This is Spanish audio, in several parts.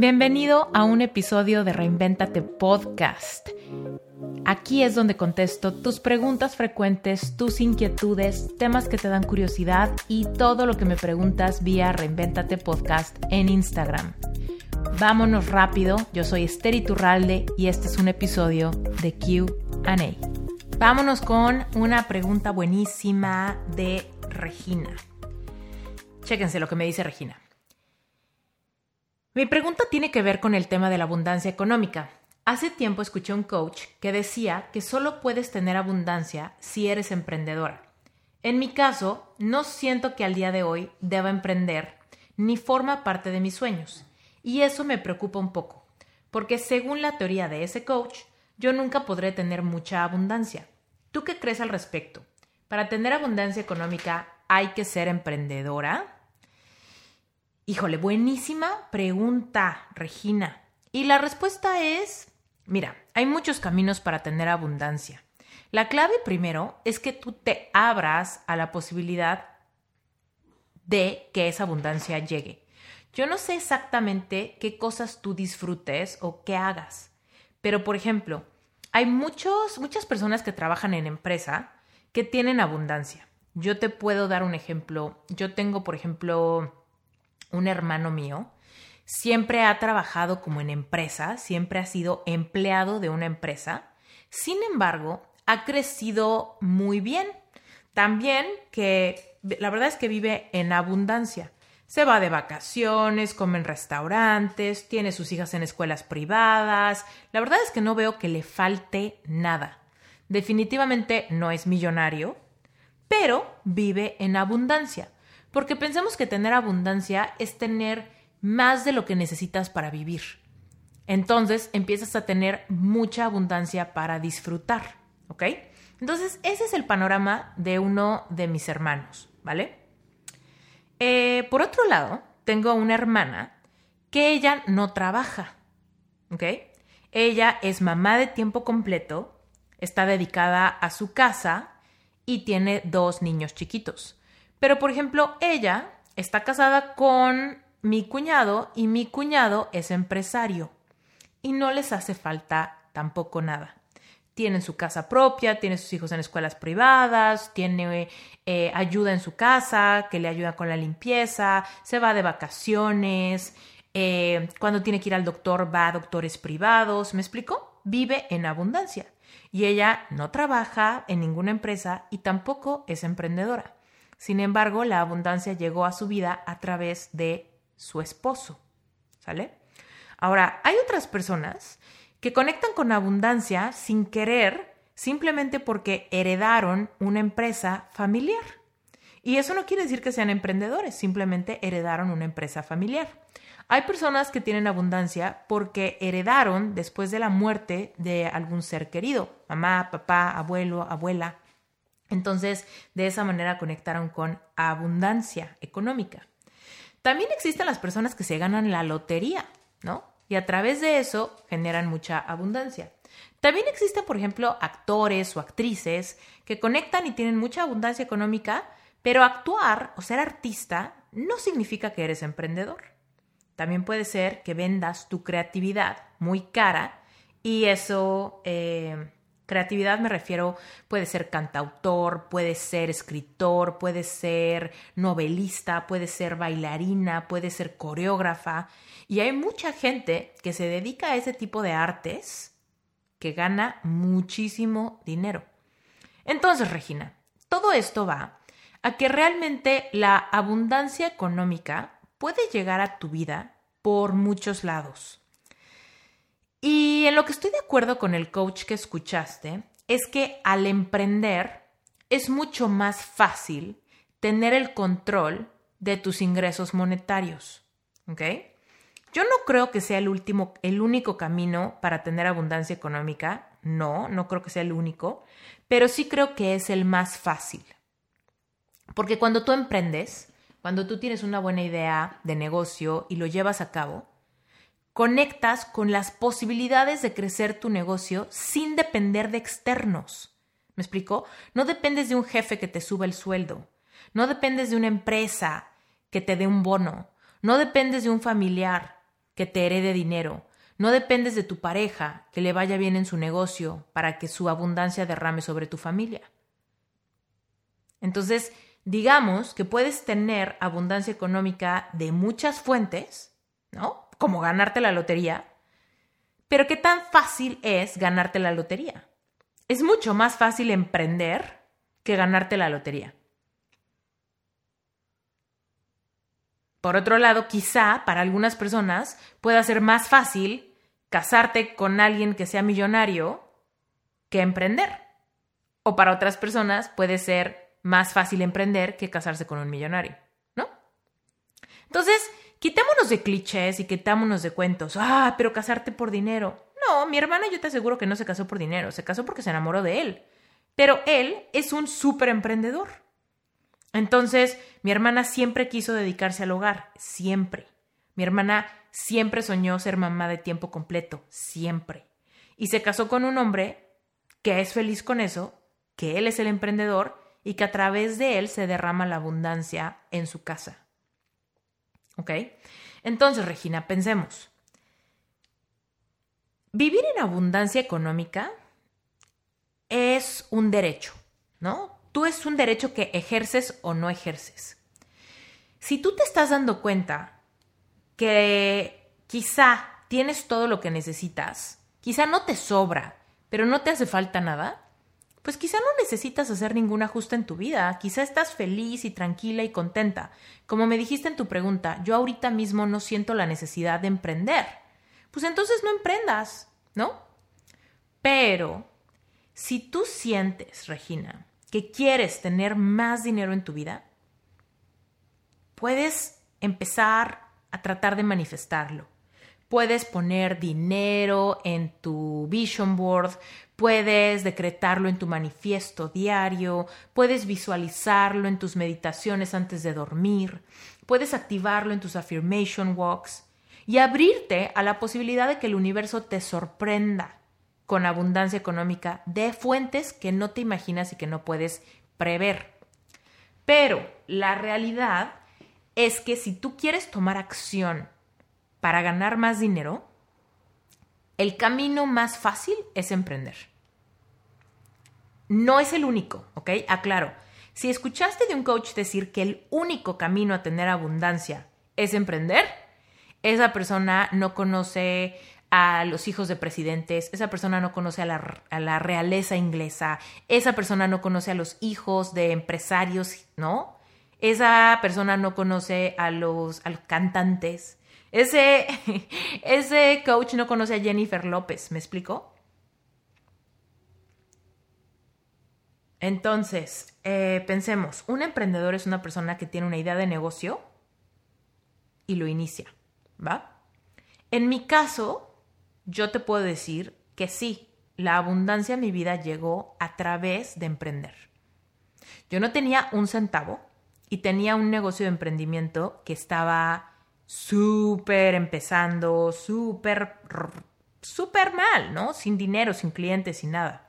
Bienvenido a un episodio de Reinventate Podcast. Aquí es donde contesto tus preguntas frecuentes, tus inquietudes, temas que te dan curiosidad y todo lo que me preguntas vía Reinventate Podcast en Instagram. Vámonos rápido, yo soy Esther Iturralde y este es un episodio de QA. Vámonos con una pregunta buenísima de Regina. Chéquense lo que me dice Regina. Mi pregunta tiene que ver con el tema de la abundancia económica. Hace tiempo escuché un coach que decía que solo puedes tener abundancia si eres emprendedora. En mi caso, no siento que al día de hoy deba emprender ni forma parte de mis sueños. Y eso me preocupa un poco, porque según la teoría de ese coach, yo nunca podré tener mucha abundancia. ¿Tú qué crees al respecto? ¿Para tener abundancia económica hay que ser emprendedora? Híjole, buenísima pregunta, Regina. Y la respuesta es, mira, hay muchos caminos para tener abundancia. La clave primero es que tú te abras a la posibilidad de que esa abundancia llegue. Yo no sé exactamente qué cosas tú disfrutes o qué hagas, pero por ejemplo, hay muchos, muchas personas que trabajan en empresa que tienen abundancia. Yo te puedo dar un ejemplo. Yo tengo, por ejemplo, un hermano mío, siempre ha trabajado como en empresa, siempre ha sido empleado de una empresa, sin embargo, ha crecido muy bien. También que la verdad es que vive en abundancia. Se va de vacaciones, come en restaurantes, tiene sus hijas en escuelas privadas. La verdad es que no veo que le falte nada. Definitivamente no es millonario, pero vive en abundancia. Porque pensamos que tener abundancia es tener más de lo que necesitas para vivir. Entonces empiezas a tener mucha abundancia para disfrutar, ¿ok? Entonces ese es el panorama de uno de mis hermanos, ¿vale? Eh, por otro lado, tengo una hermana que ella no trabaja, ¿ok? Ella es mamá de tiempo completo, está dedicada a su casa y tiene dos niños chiquitos. Pero, por ejemplo, ella está casada con mi cuñado y mi cuñado es empresario y no les hace falta tampoco nada. Tienen su casa propia, tiene sus hijos en escuelas privadas, tiene eh, ayuda en su casa, que le ayuda con la limpieza, se va de vacaciones, eh, cuando tiene que ir al doctor va a doctores privados, ¿me explico? Vive en abundancia. Y ella no trabaja en ninguna empresa y tampoco es emprendedora. Sin embargo, la abundancia llegó a su vida a través de su esposo. ¿Sale? Ahora, hay otras personas que conectan con abundancia sin querer, simplemente porque heredaron una empresa familiar. Y eso no quiere decir que sean emprendedores, simplemente heredaron una empresa familiar. Hay personas que tienen abundancia porque heredaron después de la muerte de algún ser querido, mamá, papá, abuelo, abuela. Entonces, de esa manera conectaron con abundancia económica. También existen las personas que se ganan la lotería, ¿no? Y a través de eso generan mucha abundancia. También existen, por ejemplo, actores o actrices que conectan y tienen mucha abundancia económica, pero actuar o ser artista no significa que eres emprendedor. También puede ser que vendas tu creatividad muy cara y eso eh, Creatividad me refiero, puede ser cantautor, puede ser escritor, puede ser novelista, puede ser bailarina, puede ser coreógrafa. Y hay mucha gente que se dedica a ese tipo de artes que gana muchísimo dinero. Entonces, Regina, todo esto va a que realmente la abundancia económica puede llegar a tu vida por muchos lados. Lo que estoy de acuerdo con el coach que escuchaste es que al emprender es mucho más fácil tener el control de tus ingresos monetarios. ¿Ok? Yo no creo que sea el último, el único camino para tener abundancia económica. No, no creo que sea el único, pero sí creo que es el más fácil. Porque cuando tú emprendes, cuando tú tienes una buena idea de negocio y lo llevas a cabo, conectas con las posibilidades de crecer tu negocio sin depender de externos. ¿Me explico? No dependes de un jefe que te suba el sueldo. No dependes de una empresa que te dé un bono. No dependes de un familiar que te herede dinero. No dependes de tu pareja que le vaya bien en su negocio para que su abundancia derrame sobre tu familia. Entonces, digamos que puedes tener abundancia económica de muchas fuentes, ¿no? Como ganarte la lotería. Pero ¿qué tan fácil es ganarte la lotería? Es mucho más fácil emprender que ganarte la lotería. Por otro lado, quizá para algunas personas pueda ser más fácil casarte con alguien que sea millonario que emprender. O para otras personas puede ser más fácil emprender que casarse con un millonario, ¿no? Entonces, quitémonos de clichés y quitémonos de cuentos. Ah, pero casarte por dinero. No, mi hermana yo te aseguro que no se casó por dinero, se casó porque se enamoró de él. Pero él es un súper emprendedor. Entonces, mi hermana siempre quiso dedicarse al hogar, siempre. Mi hermana siempre soñó ser mamá de tiempo completo, siempre. Y se casó con un hombre que es feliz con eso, que él es el emprendedor y que a través de él se derrama la abundancia en su casa. ¿Ok? Entonces, Regina, pensemos. Vivir en abundancia económica es un derecho, ¿no? Tú es un derecho que ejerces o no ejerces. Si tú te estás dando cuenta que quizá tienes todo lo que necesitas, quizá no te sobra, pero no te hace falta nada, pues quizá no necesitas hacer ningún ajuste en tu vida, quizá estás feliz y tranquila y contenta. Como me dijiste en tu pregunta, yo ahorita mismo no siento la necesidad de emprender. Pues entonces no emprendas, ¿no? Pero si tú sientes, Regina, que quieres tener más dinero en tu vida, puedes empezar a tratar de manifestarlo. Puedes poner dinero en tu vision board, puedes decretarlo en tu manifiesto diario, puedes visualizarlo en tus meditaciones antes de dormir, puedes activarlo en tus affirmation walks y abrirte a la posibilidad de que el universo te sorprenda con abundancia económica de fuentes que no te imaginas y que no puedes prever. Pero la realidad es que si tú quieres tomar acción para ganar más dinero, el camino más fácil es emprender. No es el único, ¿ok? Aclaro. Si escuchaste de un coach decir que el único camino a tener abundancia es emprender, esa persona no conoce a los hijos de presidentes, esa persona no conoce a la, realeza inglesa, esa persona no conoce a los hijos de empresarios, ¿no? Esa persona no conoce a los, cantantes. Ese, ese coach no conoce a Jennifer López, ¿me explico? Entonces, eh, pensemos, un emprendedor es una persona que tiene una idea de negocio y lo inicia, ¿va? En mi caso, yo te puedo decir que sí, la abundancia en mi vida llegó a través de emprender. Yo no tenía un centavo y tenía un negocio de emprendimiento que estaba súper empezando, súper, súper mal, ¿no? Sin dinero, sin clientes, sin nada.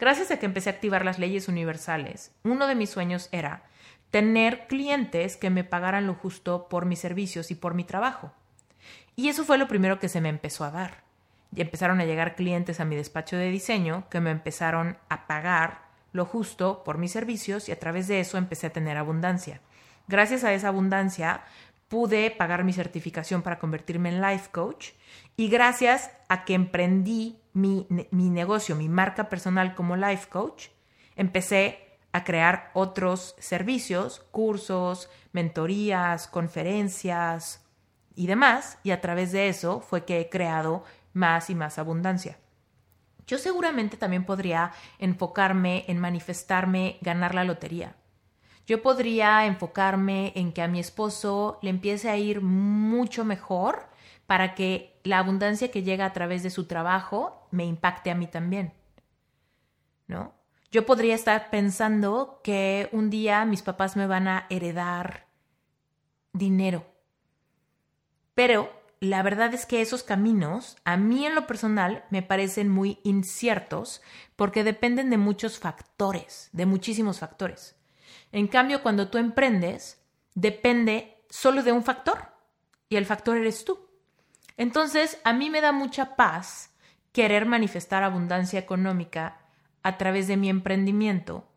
Gracias a que empecé a activar las leyes universales, uno de mis sueños era tener clientes que me pagaran lo justo por mis servicios y por mi trabajo. Y eso fue lo primero que se me empezó a dar y empezaron a llegar clientes a mi despacho de diseño que me empezaron a pagar lo justo por mis servicios y a través de eso empecé a tener abundancia. Gracias a esa abundancia pude pagar mi certificación para convertirme en life coach y gracias a que emprendí mi, mi negocio, mi marca personal como life coach, empecé a crear otros servicios, cursos, mentorías, conferencias y demás, y a través de eso fue que he creado más y más abundancia. Yo seguramente también podría enfocarme en manifestarme ganar la lotería. Yo podría enfocarme en que a mi esposo le empiece a ir mucho mejor para que la abundancia que llega a través de su trabajo me impacte a mí también. ¿No? Yo podría estar pensando que un día mis papás me van a heredar dinero. Pero la verdad es que esos caminos, a mí en lo personal, me parecen muy inciertos porque dependen de muchos factores, de muchísimos factores. En cambio, cuando tú emprendes, depende solo de un factor y el factor eres tú. Entonces, a mí me da mucha paz querer manifestar abundancia económica a través de mi emprendimiento,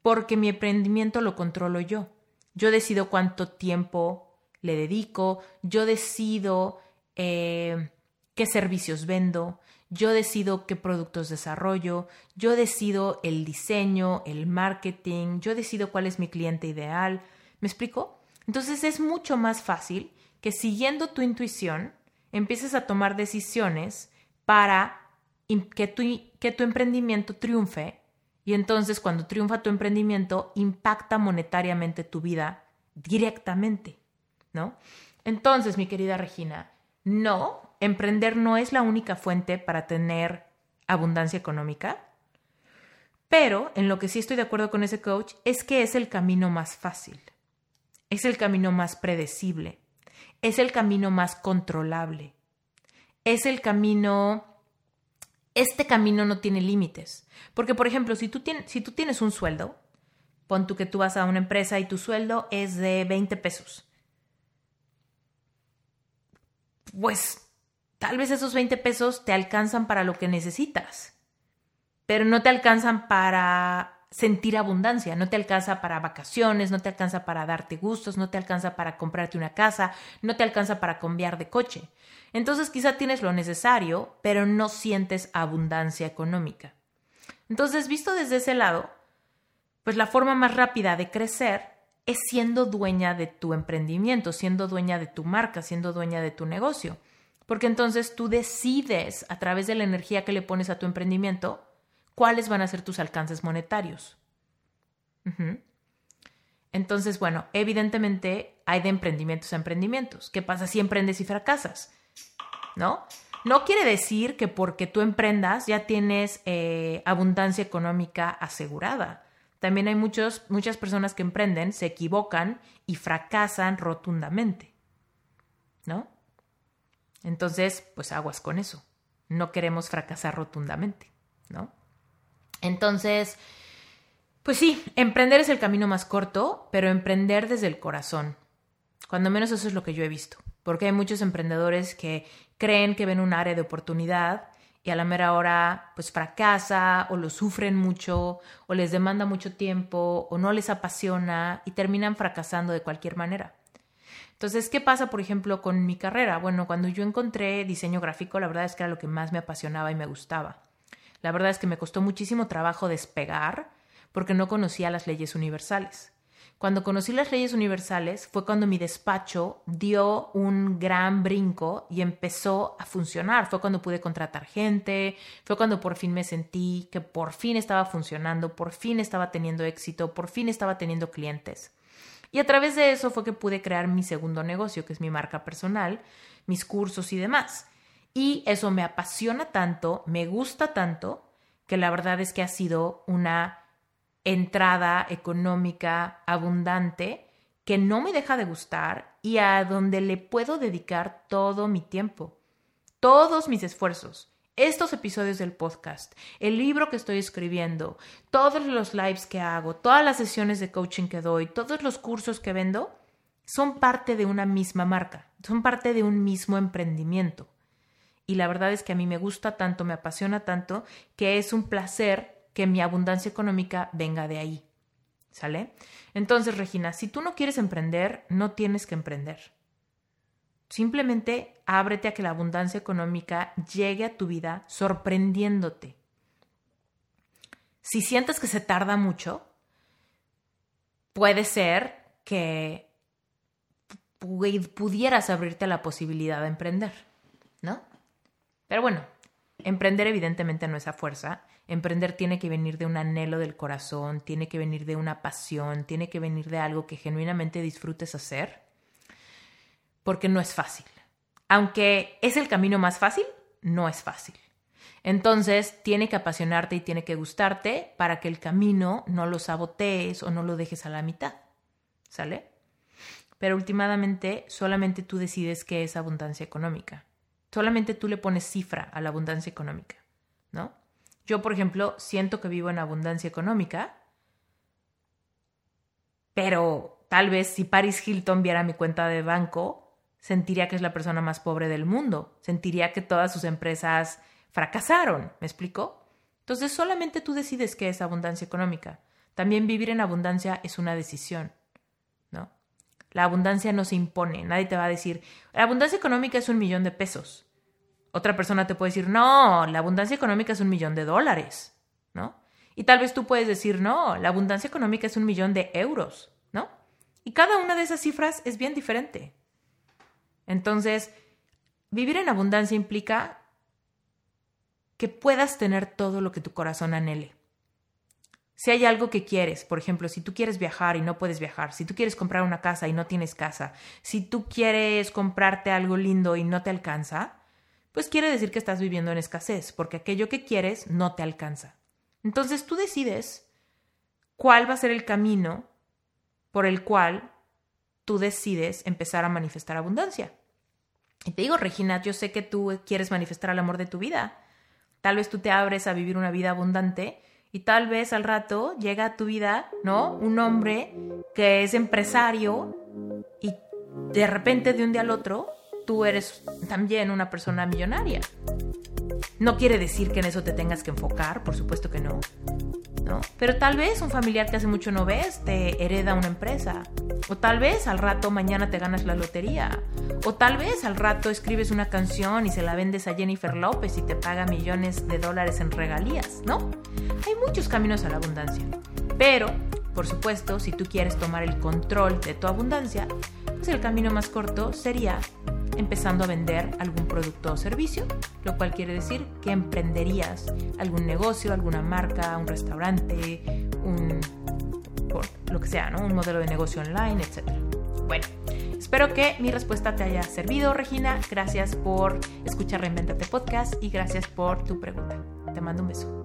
porque mi emprendimiento lo controlo yo. Yo decido cuánto tiempo le dedico, yo decido eh, qué servicios vendo, yo decido qué productos desarrollo, yo decido el diseño, el marketing, yo decido cuál es mi cliente ideal. ¿Me explico? Entonces es mucho más fácil que siguiendo tu intuición empieces a tomar decisiones para que tu, que tu emprendimiento triunfe y entonces cuando triunfa tu emprendimiento impacta monetariamente tu vida directamente, ¿no? Entonces, mi querida Regina, no, emprender no es la única fuente para tener abundancia económica, pero en lo que sí estoy de acuerdo con ese coach es que es el camino más fácil, es el camino más predecible, es el camino más controlable, es el camino este camino no tiene límites. Porque, por ejemplo, si tú, tienes, si tú tienes un sueldo, pon tú que tú vas a una empresa y tu sueldo es de 20 pesos. Pues tal vez esos 20 pesos te alcanzan para lo que necesitas, pero no te alcanzan para sentir abundancia, no te alcanza para vacaciones, no te alcanza para darte gustos, no te alcanza para comprarte una casa, no te alcanza para cambiar de coche. Entonces quizá tienes lo necesario, pero no sientes abundancia económica. Entonces, visto desde ese lado, pues la forma más rápida de crecer es siendo dueña de tu emprendimiento, siendo dueña de tu marca, siendo dueña de tu negocio. Porque entonces tú decides a través de la energía que le pones a tu emprendimiento cuáles van a ser tus alcances monetarios. Entonces, bueno, evidentemente hay de emprendimientos a emprendimientos. ¿Qué pasa si emprendes y fracasas? ¿No? No quiere decir que porque tú emprendas ya tienes eh, abundancia económica asegurada. También hay muchos, muchas personas que emprenden, se equivocan y fracasan rotundamente. ¿No? Entonces, pues aguas con eso. No queremos fracasar rotundamente, ¿no? Entonces, pues sí, emprender es el camino más corto, pero emprender desde el corazón. Cuando menos eso es lo que yo he visto, porque hay muchos emprendedores que creen que ven un área de oportunidad y a la mera hora pues fracasa o lo sufren mucho o les demanda mucho tiempo o no les apasiona y terminan fracasando de cualquier manera. Entonces, ¿qué pasa, por ejemplo, con mi carrera? Bueno, cuando yo encontré diseño gráfico, la verdad es que era lo que más me apasionaba y me gustaba. La verdad es que me costó muchísimo trabajo despegar porque no conocía las leyes universales. Cuando conocí las leyes universales fue cuando mi despacho dio un gran brinco y empezó a funcionar. Fue cuando pude contratar gente, fue cuando por fin me sentí que por fin estaba funcionando, por fin estaba teniendo éxito, por fin estaba teniendo clientes. Y a través de eso fue que pude crear mi segundo negocio, que es mi marca personal, mis cursos y demás. Y eso me apasiona tanto, me gusta tanto, que la verdad es que ha sido una entrada económica abundante que no me deja de gustar y a donde le puedo dedicar todo mi tiempo, todos mis esfuerzos. Estos episodios del podcast, el libro que estoy escribiendo, todos los lives que hago, todas las sesiones de coaching que doy, todos los cursos que vendo, son parte de una misma marca, son parte de un mismo emprendimiento y la verdad es que a mí me gusta tanto, me apasiona tanto, que es un placer que mi abundancia económica venga de ahí. ¿Sale? Entonces, Regina, si tú no quieres emprender, no tienes que emprender. Simplemente ábrete a que la abundancia económica llegue a tu vida sorprendiéndote. Si sientes que se tarda mucho, puede ser que pudieras abrirte a la posibilidad de emprender, ¿no? Pero bueno, emprender evidentemente no es a fuerza. Emprender tiene que venir de un anhelo del corazón, tiene que venir de una pasión, tiene que venir de algo que genuinamente disfrutes hacer, porque no es fácil. Aunque es el camino más fácil, no es fácil. Entonces, tiene que apasionarte y tiene que gustarte para que el camino no lo sabotees o no lo dejes a la mitad. ¿Sale? Pero últimamente solamente tú decides qué es abundancia económica. Solamente tú le pones cifra a la abundancia económica, ¿no? Yo, por ejemplo, siento que vivo en abundancia económica, pero tal vez si Paris Hilton viera mi cuenta de banco, sentiría que es la persona más pobre del mundo, sentiría que todas sus empresas fracasaron, ¿me explico? Entonces solamente tú decides qué es abundancia económica. También vivir en abundancia es una decisión, ¿no? La abundancia no se impone, nadie te va a decir, la abundancia económica es un millón de pesos. Otra persona te puede decir, no, la abundancia económica es un millón de dólares, ¿no? Y tal vez tú puedes decir, no, la abundancia económica es un millón de euros, ¿no? Y cada una de esas cifras es bien diferente. Entonces, vivir en abundancia implica que puedas tener todo lo que tu corazón anhele. Si hay algo que quieres, por ejemplo, si tú quieres viajar y no puedes viajar, si tú quieres comprar una casa y no tienes casa, si tú quieres comprarte algo lindo y no te alcanza, pues quiere decir que estás viviendo en escasez, porque aquello que quieres no te alcanza. Entonces tú decides cuál va a ser el camino por el cual tú decides empezar a manifestar abundancia. Y te digo, Regina, yo sé que tú quieres manifestar el amor de tu vida. Tal vez tú te abres a vivir una vida abundante y tal vez al rato llega a tu vida, ¿no? Un hombre que es empresario y de repente de un día al otro tú eres también una persona millonaria. No quiere decir que en eso te tengas que enfocar, por supuesto que no. ¿no? Pero tal vez un familiar que hace mucho no ves te hereda una empresa. O tal vez al rato mañana te ganas la lotería. O tal vez al rato escribes una canción y se la vendes a Jennifer López y te paga millones de dólares en regalías, ¿no? Hay muchos caminos a la abundancia. Pero, por supuesto, si tú quieres tomar el control de tu abundancia, pues el camino más corto sería empezando a vender algún producto o servicio, lo cual quiere decir que emprenderías algún negocio, alguna marca, un restaurante, un lo que sea, ¿no? Un modelo de negocio online, etc. Bueno, espero que mi respuesta te haya servido, Regina. Gracias por escuchar Reinventate Podcast y gracias por tu pregunta. Te mando un beso.